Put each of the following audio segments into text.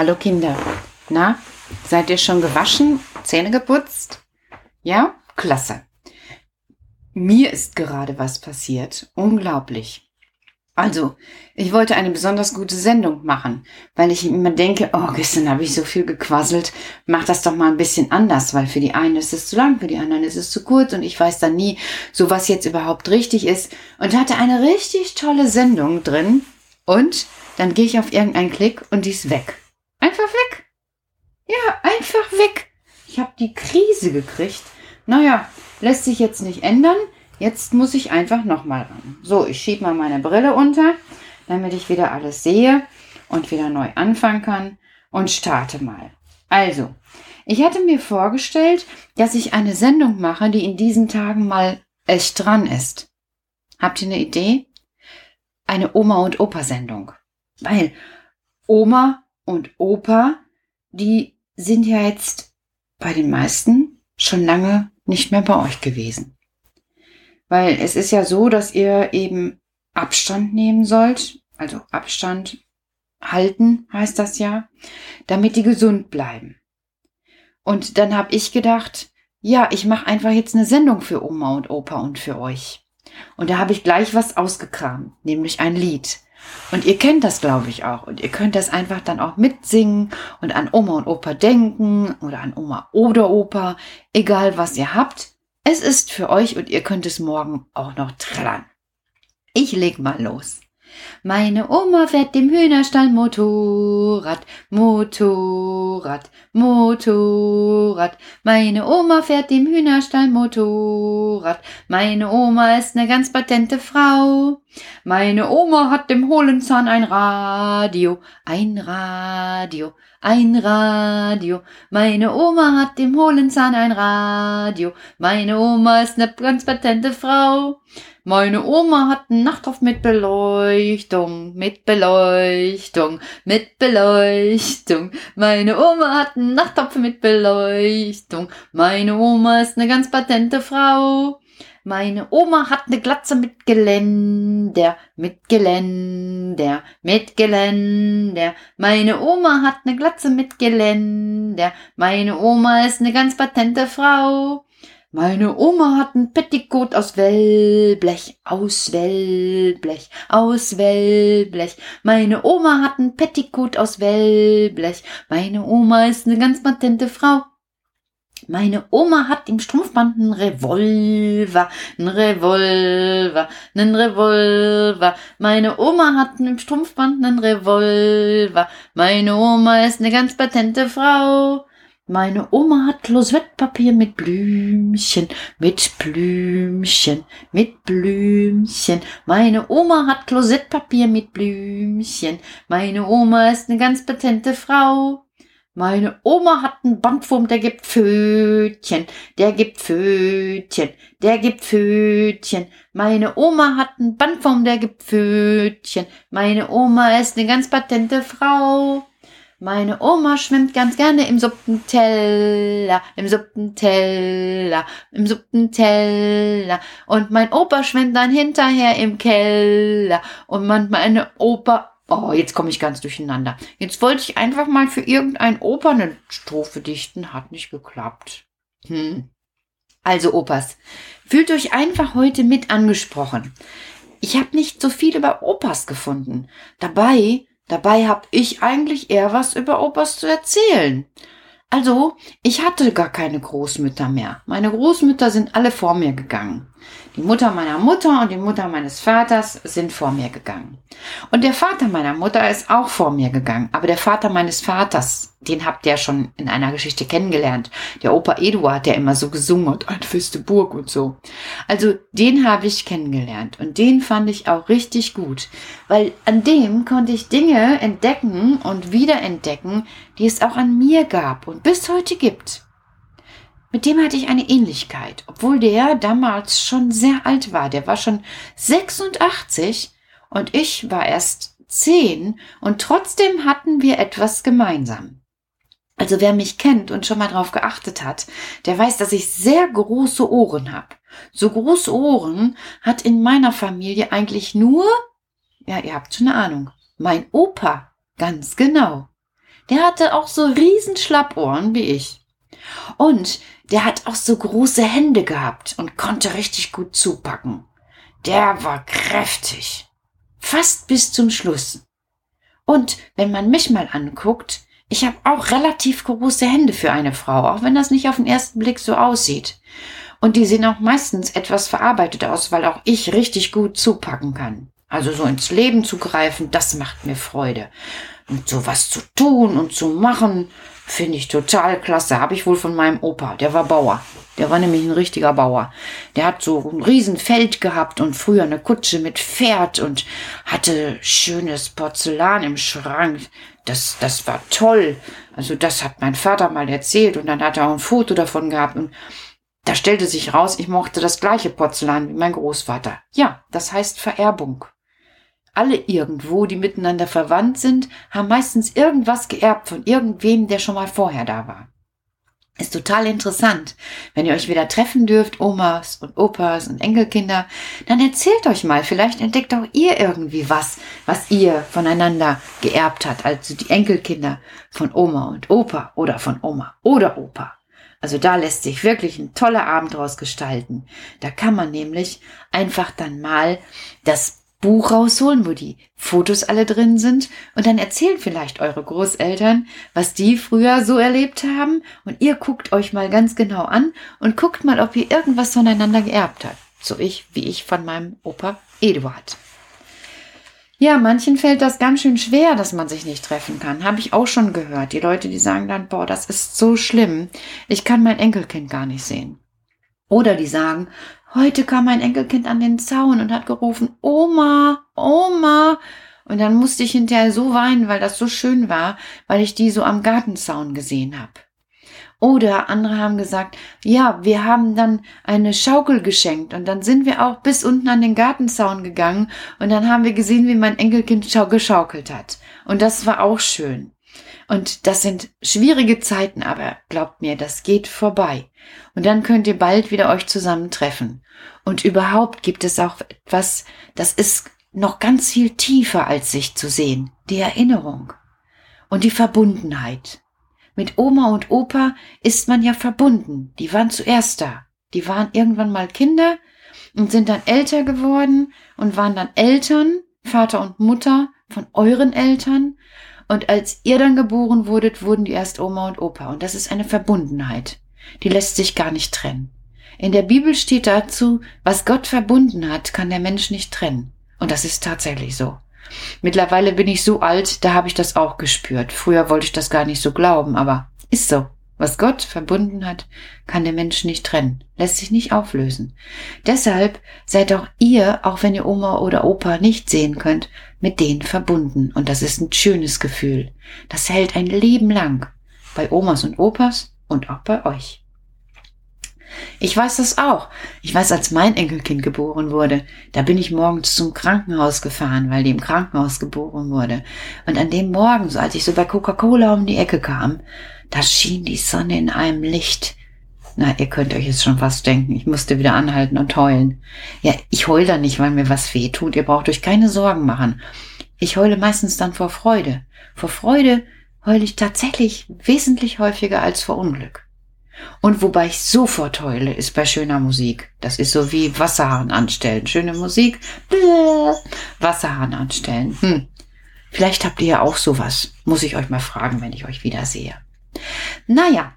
Hallo Kinder. Na, seid ihr schon gewaschen, Zähne geputzt? Ja? Klasse. Mir ist gerade was passiert. Unglaublich. Also, ich wollte eine besonders gute Sendung machen, weil ich immer denke, oh, gestern habe ich so viel gequasselt, mach das doch mal ein bisschen anders, weil für die einen ist es zu lang, für die anderen ist es zu kurz und ich weiß dann nie, so was jetzt überhaupt richtig ist und hatte eine richtig tolle Sendung drin und dann gehe ich auf irgendeinen Klick und die ist weg. Einfach weg. Ja, einfach weg. Ich habe die Krise gekriegt. Naja, lässt sich jetzt nicht ändern. Jetzt muss ich einfach nochmal ran. So, ich schiebe mal meine Brille unter, damit ich wieder alles sehe und wieder neu anfangen kann und starte mal. Also, ich hatte mir vorgestellt, dass ich eine Sendung mache, die in diesen Tagen mal echt dran ist. Habt ihr eine Idee? Eine Oma- und Opa-Sendung. Weil Oma und Opa, die sind ja jetzt bei den meisten schon lange nicht mehr bei euch gewesen. Weil es ist ja so, dass ihr eben Abstand nehmen sollt, also Abstand halten heißt das ja, damit die gesund bleiben. Und dann habe ich gedacht, ja, ich mache einfach jetzt eine Sendung für Oma und Opa und für euch. Und da habe ich gleich was ausgekramt, nämlich ein Lied. Und ihr kennt das, glaube ich, auch. Und ihr könnt das einfach dann auch mitsingen und an Oma und Opa denken oder an Oma oder Opa, egal was ihr habt. Es ist für euch und ihr könnt es morgen auch noch trällern. Ich leg mal los. Meine Oma fährt dem Hühnerstall Motorrad, Motorrad, Motorrad. Meine Oma fährt dem Hühnerstall Motorrad. Meine Oma ist ne ganz patente Frau. Meine Oma hat dem hohlen Zahn ein Radio, ein Radio, ein Radio. Meine Oma hat dem hohlen Zahn ein Radio. Meine Oma ist ne ganz patente Frau. Meine Oma hat einen Nachthof mit Beleuchtung, mit Beleuchtung, mit Beleuchtung. Meine Oma hat einen Nachttopf mit Beleuchtung. Meine Oma ist ne ganz patente Frau. Meine Oma hat ne Glatze mit Geländer, mit Geländer, mit Geländer. Meine Oma hat ne Glatze mit Geländer. Meine Oma ist ne ganz patente Frau. Meine Oma hat ein Petticoat aus Wellblech, aus Wellblech, aus Wellblech. Meine Oma hat ein Petticoat aus Wellblech. Meine Oma ist eine ganz patente Frau. Meine Oma hat im Strumpfband einen Revolver, einen Revolver, einen Revolver. Meine Oma hat im Strumpfband einen Revolver. Meine Oma ist eine ganz patente Frau. Meine Oma hat Klosettpapier mit Blümchen, mit Blümchen, mit Blümchen. Meine Oma hat Klosettpapier mit Blümchen. Meine Oma ist eine ganz patente Frau. Meine Oma hat einen Bandwurm, der gibt Pfötchen, der gibt Pfötchen, der gibt Pfötchen. Meine Oma hat einen Bandwurm, der gibt Pfötchen. Meine Oma ist eine ganz patente Frau. Meine Oma schwimmt ganz gerne im Suppenteller, im Suppenteller, im Suppenteller. Und mein Opa schwimmt dann hinterher im Keller. Und meine Opa, oh, jetzt komme ich ganz durcheinander. Jetzt wollte ich einfach mal für irgendein Opa eine Strophe dichten, hat nicht geklappt. Hm. Also Opas, fühlt euch einfach heute mit angesprochen. Ich habe nicht so viel über Opas gefunden. Dabei Dabei hab ich eigentlich eher was über Opas zu erzählen. Also, ich hatte gar keine Großmütter mehr. Meine Großmütter sind alle vor mir gegangen. Die Mutter meiner Mutter und die Mutter meines Vaters sind vor mir gegangen. Und der Vater meiner Mutter ist auch vor mir gegangen. Aber der Vater meines Vaters, den habt ihr schon in einer Geschichte kennengelernt. Der Opa Eduard, der immer so gesungen hat, eine feste Burg und so. Also den habe ich kennengelernt. Und den fand ich auch richtig gut. Weil an dem konnte ich Dinge entdecken und wiederentdecken, die es auch an mir gab und bis heute gibt. Mit dem hatte ich eine Ähnlichkeit, obwohl der damals schon sehr alt war. Der war schon 86 und ich war erst 10 und trotzdem hatten wir etwas gemeinsam. Also wer mich kennt und schon mal drauf geachtet hat, der weiß, dass ich sehr große Ohren habe. So große Ohren hat in meiner Familie eigentlich nur, ja, ihr habt schon eine Ahnung, mein Opa, ganz genau. der hatte auch so riesen Schlappohren wie ich. Und der hat auch so große Hände gehabt und konnte richtig gut zupacken. Der war kräftig. Fast bis zum Schluss. Und wenn man mich mal anguckt, ich habe auch relativ große Hände für eine Frau, auch wenn das nicht auf den ersten Blick so aussieht. Und die sehen auch meistens etwas verarbeitet aus, weil auch ich richtig gut zupacken kann. Also so ins Leben zu greifen, das macht mir Freude. Und sowas zu tun und zu machen, finde ich total klasse. Habe ich wohl von meinem Opa, der war Bauer. Der war nämlich ein richtiger Bauer. Der hat so ein Riesenfeld gehabt und früher eine Kutsche mit Pferd und hatte schönes Porzellan im Schrank. Das, das war toll. Also das hat mein Vater mal erzählt und dann hat er auch ein Foto davon gehabt und da stellte sich raus, ich mochte das gleiche Porzellan wie mein Großvater. Ja, das heißt Vererbung. Alle irgendwo, die miteinander verwandt sind, haben meistens irgendwas geerbt von irgendwem, der schon mal vorher da war. Ist total interessant. Wenn ihr euch wieder treffen dürft, Omas und Opas und Enkelkinder, dann erzählt euch mal, vielleicht entdeckt auch ihr irgendwie was, was ihr voneinander geerbt hat, also die Enkelkinder von Oma und Opa oder von Oma oder Opa. Also da lässt sich wirklich ein toller Abend draus gestalten. Da kann man nämlich einfach dann mal das Buch rausholen, wo die Fotos alle drin sind und dann erzählen vielleicht eure Großeltern, was die früher so erlebt haben und ihr guckt euch mal ganz genau an und guckt mal, ob ihr irgendwas voneinander geerbt habt. So ich, wie ich von meinem Opa Eduard. Ja, manchen fällt das ganz schön schwer, dass man sich nicht treffen kann. Habe ich auch schon gehört. Die Leute, die sagen dann, boah, das ist so schlimm. Ich kann mein Enkelkind gar nicht sehen. Oder die sagen, heute kam mein Enkelkind an den Zaun und hat gerufen, Oma, Oma. Und dann musste ich hinterher so weinen, weil das so schön war, weil ich die so am Gartenzaun gesehen habe. Oder andere haben gesagt, ja, wir haben dann eine Schaukel geschenkt und dann sind wir auch bis unten an den Gartenzaun gegangen und dann haben wir gesehen, wie mein Enkelkind geschaukelt hat. Und das war auch schön. Und das sind schwierige Zeiten, aber glaubt mir, das geht vorbei. Und dann könnt ihr bald wieder euch zusammentreffen. Und überhaupt gibt es auch etwas, das ist noch ganz viel tiefer als sich zu sehen. Die Erinnerung und die Verbundenheit. Mit Oma und Opa ist man ja verbunden. Die waren zuerst da. Die waren irgendwann mal Kinder und sind dann älter geworden und waren dann Eltern, Vater und Mutter von euren Eltern. Und als ihr dann geboren wurdet, wurden die erst Oma und Opa. Und das ist eine Verbundenheit. Die lässt sich gar nicht trennen. In der Bibel steht dazu, was Gott verbunden hat, kann der Mensch nicht trennen. Und das ist tatsächlich so. Mittlerweile bin ich so alt, da habe ich das auch gespürt. Früher wollte ich das gar nicht so glauben, aber ist so. Was Gott verbunden hat, kann der Mensch nicht trennen, lässt sich nicht auflösen. Deshalb seid auch ihr, auch wenn ihr Oma oder Opa nicht sehen könnt, mit denen verbunden. Und das ist ein schönes Gefühl. Das hält ein Leben lang. Bei Omas und Opas und auch bei euch. Ich weiß das auch. Ich weiß, als mein Enkelkind geboren wurde, da bin ich morgens zum Krankenhaus gefahren, weil die im Krankenhaus geboren wurde. Und an dem Morgen, so als ich so bei Coca-Cola um die Ecke kam, da schien die Sonne in einem Licht. Na, ihr könnt euch jetzt schon fast denken, ich musste wieder anhalten und heulen. Ja, ich heule da nicht, weil mir was weh tut. Ihr braucht euch keine Sorgen machen. Ich heule meistens dann vor Freude. Vor Freude heule ich tatsächlich wesentlich häufiger als vor Unglück. Und wobei ich sofort heule, ist bei schöner Musik. Das ist so wie Wasserhahn anstellen. Schöne Musik, bläh, Wasserhahn anstellen. Hm. Vielleicht habt ihr ja auch sowas. Muss ich euch mal fragen, wenn ich euch wieder sehe. Naja,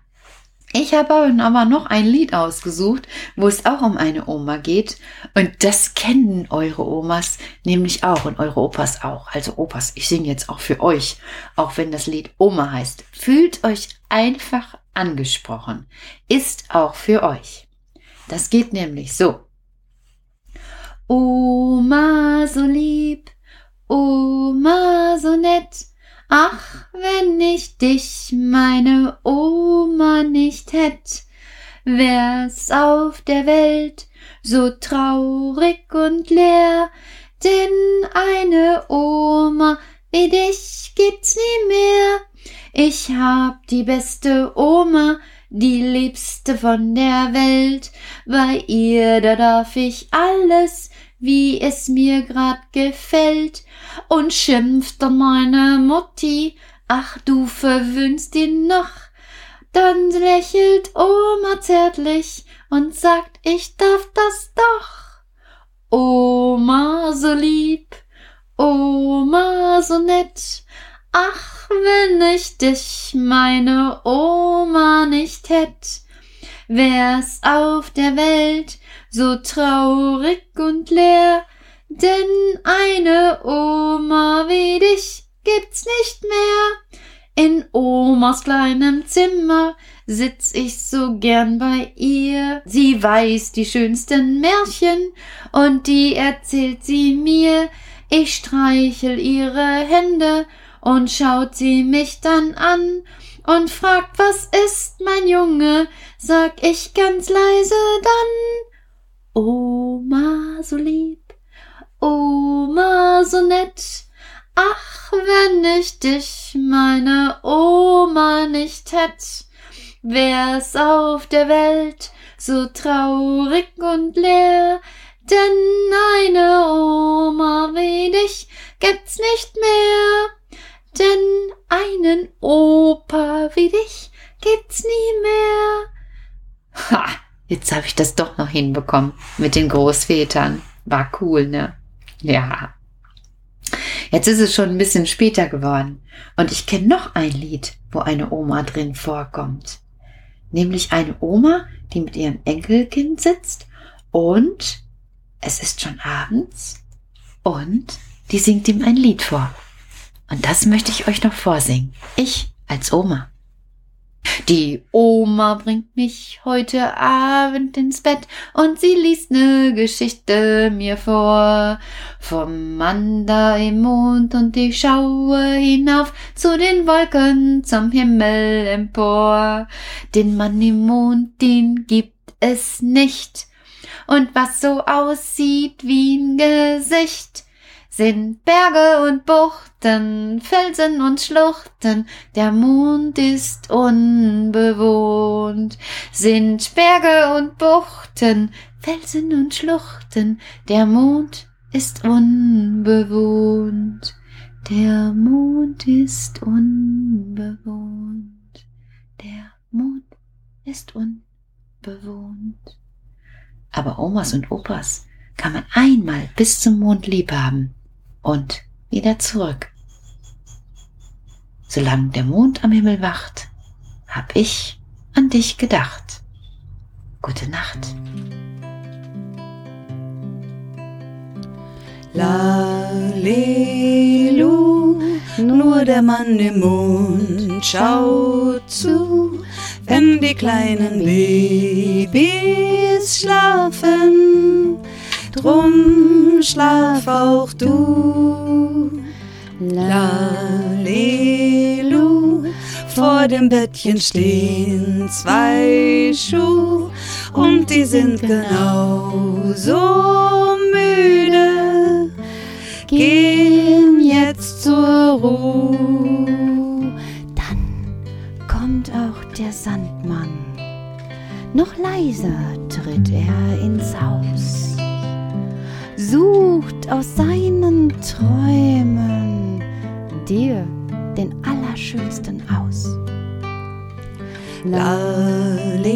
ich habe aber noch ein Lied ausgesucht, wo es auch um eine Oma geht. Und das kennen eure Omas nämlich auch und eure Opas auch. Also Opas, ich singe jetzt auch für euch, auch wenn das Lied Oma heißt. Fühlt euch einfach angesprochen. Ist auch für euch. Das geht nämlich so. Oma so lieb, Oma so nett. Ach, wenn ich dich, meine Oma, nicht hätt, wär's auf der Welt so traurig und leer, denn eine Oma wie dich gibt's nie mehr. Ich hab die beste Oma, die liebste von der Welt. Bei ihr, da darf ich alles, wie es mir grad gefällt. Und schimpft dann meine Mutti ach du verwöhnst ihn noch. Dann lächelt Oma zärtlich und sagt, ich darf das doch. Oma so lieb, Oma so nett, ach, wenn ich dich, meine Oma, nicht hätt, wär's auf der Welt so traurig und leer, denn eine Oma wie dich gibt's nicht mehr. In Omas kleinem Zimmer sitz ich so gern bei ihr. Sie weiß die schönsten Märchen und die erzählt sie mir. Ich streichel ihre Hände und schaut sie mich dann an und fragt, was ist, mein Junge? Sag ich ganz leise dann. Oma so lieb, Oma so nett, ach, wenn ich dich, meine Oma, nicht hätt, wär's auf der Welt so traurig und leer, denn eine Oma wie dich gibt's nicht mehr, denn einen Opa wie dich gibt's nie mehr. Ha, jetzt habe ich das doch noch hinbekommen mit den Großvätern. War cool, ne? Ja. Jetzt ist es schon ein bisschen später geworden und ich kenne noch ein Lied, wo eine Oma drin vorkommt. Nämlich eine Oma, die mit ihrem Enkelkind sitzt und es ist schon abends und die singt ihm ein Lied vor. Und das möchte ich euch noch vorsingen. Ich als Oma. Die Oma bringt mich heute Abend ins Bett und sie liest ne Geschichte mir vor. Vom Mann da im Mond und ich schaue hinauf zu den Wolken zum Himmel empor. Den Mann im Mond, den gibt es nicht. Und was so aussieht wie ein Gesicht, sind Berge und Buchten, Felsen und Schluchten, der Mond ist unbewohnt. Sind Berge und Buchten, Felsen und Schluchten, der Mond ist unbewohnt. Der Mond ist unbewohnt. Der Mond ist unbewohnt. Aber Omas und Opas kann man einmal bis zum Mond lieb haben und wieder zurück. Solange der Mond am Himmel wacht, hab ich an dich gedacht. Gute Nacht. Lalelu, nur der Mann im Mond schaut zu, wenn die kleinen Babys schlafen drum schlaf auch du. Lalelu, vor dem Bettchen stehen zwei Schuhe und die sind genau so müde, gehen jetzt zur Ruhe. Dann kommt auch der Sandmann. Noch leiser tritt er aus seinen Träumen dir den Allerschönsten aus. Lalelu,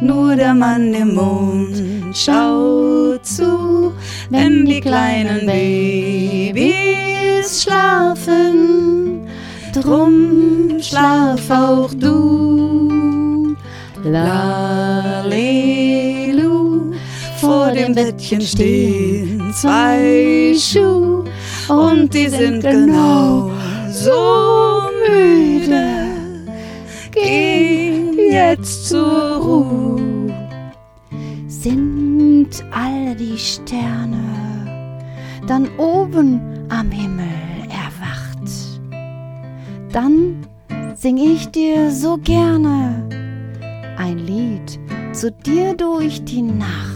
nur der Mann im Mond schaut zu, wenn die kleinen Babys schlafen. Drum schlaf auch du. Lalelu, dem Bettchen stehen zwei Schuhe und die sind genau so müde. Gehen jetzt zur Ruhe. Sind all die Sterne dann oben am Himmel erwacht? Dann sing ich dir so gerne ein Lied zu dir durch die Nacht.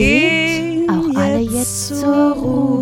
Gehen auch alle jetzt zur Ruhe.